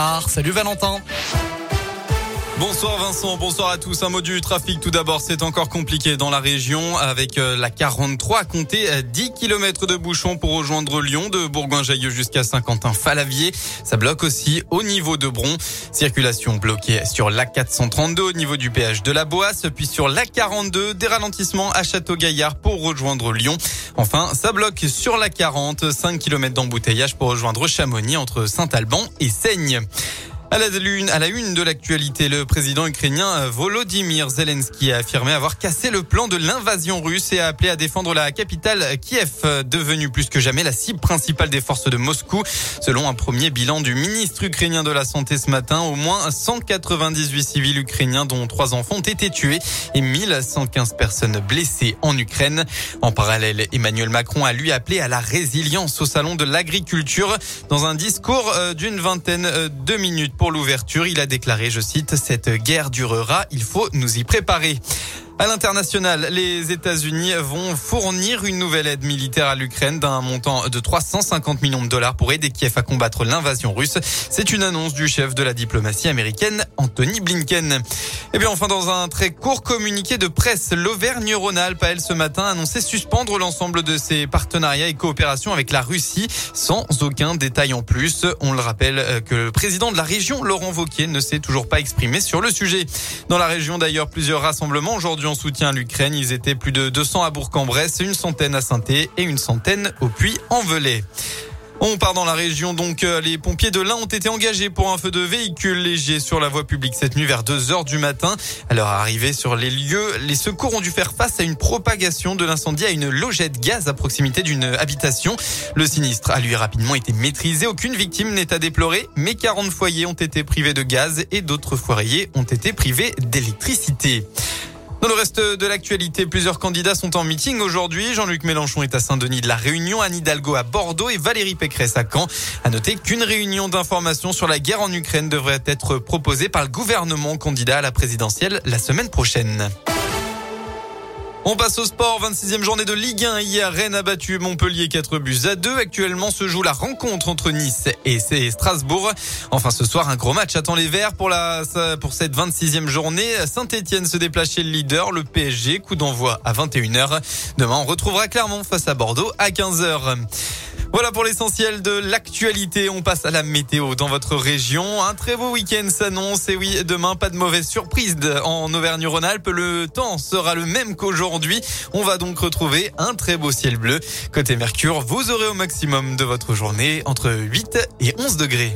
Salut Valentin. Bonsoir Vincent, bonsoir à tous. Un mot du trafic tout d'abord, c'est encore compliqué dans la région avec euh, la 43 à compter 10 km de bouchons pour rejoindre Lyon de Bourgoin-Jallieu jusqu'à Saint-Quentin-Falavier. Ça bloque aussi au niveau de Bron. Circulation bloquée sur la 432 au niveau du péage de la Boisse, puis sur la 42 des ralentissements à Château-Gaillard pour rejoindre Lyon. Enfin, ça bloque sur la 40, 5 km d'embouteillage pour rejoindre Chamonix entre Saint-Alban et Seigne. À la, une, à la une de l'actualité, le président ukrainien euh, Volodymyr Zelensky a affirmé avoir cassé le plan de l'invasion russe et a appelé à défendre la capitale Kiev, euh, devenue plus que jamais la cible principale des forces de Moscou. Selon un premier bilan du ministre ukrainien de la Santé ce matin, au moins 198 civils ukrainiens dont trois enfants ont été tués et 1115 personnes blessées en Ukraine. En parallèle, Emmanuel Macron a lui appelé à la résilience au salon de l'agriculture dans un discours euh, d'une vingtaine de minutes pour l'ouverture. Il a déclaré, je cite, cette guerre durera, il faut nous y préparer. À l'international, les États-Unis vont fournir une nouvelle aide militaire à l'Ukraine d'un montant de 350 millions de dollars pour aider Kiev à combattre l'invasion russe. C'est une annonce du chef de la diplomatie américaine, Anthony Blinken. Et bien enfin, dans un très court communiqué de presse, l'Auvergne-Rhône-Alpes elle ce matin annoncé suspendre l'ensemble de ses partenariats et coopérations avec la Russie sans aucun détail en plus. On le rappelle euh, que le président de la région, Laurent Vauquier, ne s'est toujours pas exprimé sur le sujet. Dans la région d'ailleurs, plusieurs rassemblements aujourd'hui en soutien à l'Ukraine. Ils étaient plus de 200 à Bourg-en-Bresse, une centaine à saint et une centaine au Puy-en-Velay. On part dans la région, donc euh, les pompiers de l'Ain ont été engagés pour un feu de véhicule léger sur la voie publique cette nuit vers 2 heures du matin. À leur arrivée sur les lieux, les secours ont dû faire face à une propagation de l'incendie à une logette gaz à proximité d'une habitation. Le sinistre a lui rapidement été maîtrisé. Aucune victime n'est à déplorer, mais 40 foyers ont été privés de gaz et d'autres foyers ont été privés d'électricité. Dans le reste de l'actualité, plusieurs candidats sont en meeting aujourd'hui. Jean-Luc Mélenchon est à Saint-Denis de la Réunion, Anne Hidalgo à Bordeaux et Valérie Pécresse à Caen. À noter qu'une réunion d'information sur la guerre en Ukraine devrait être proposée par le gouvernement candidat à la présidentielle la semaine prochaine. On passe au sport, 26e journée de Ligue 1. Hier, Rennes a battu Montpellier 4 buts à 2. Actuellement se joue la rencontre entre Nice et Strasbourg. Enfin, ce soir, un gros match attend les Verts pour, la, pour cette 26e journée. Saint-Etienne se déplace chez le leader, le PSG. Coup d'envoi à 21h. Demain, on retrouvera Clermont face à Bordeaux à 15h. Voilà pour l'essentiel de l'actualité. On passe à la météo dans votre région. Un très beau week-end s'annonce. Et oui, demain, pas de mauvaise surprise en Auvergne-Rhône-Alpes. Le temps sera le même qu'aujourd'hui. On va donc retrouver un très beau ciel bleu. Côté Mercure, vous aurez au maximum de votre journée entre 8 et 11 degrés.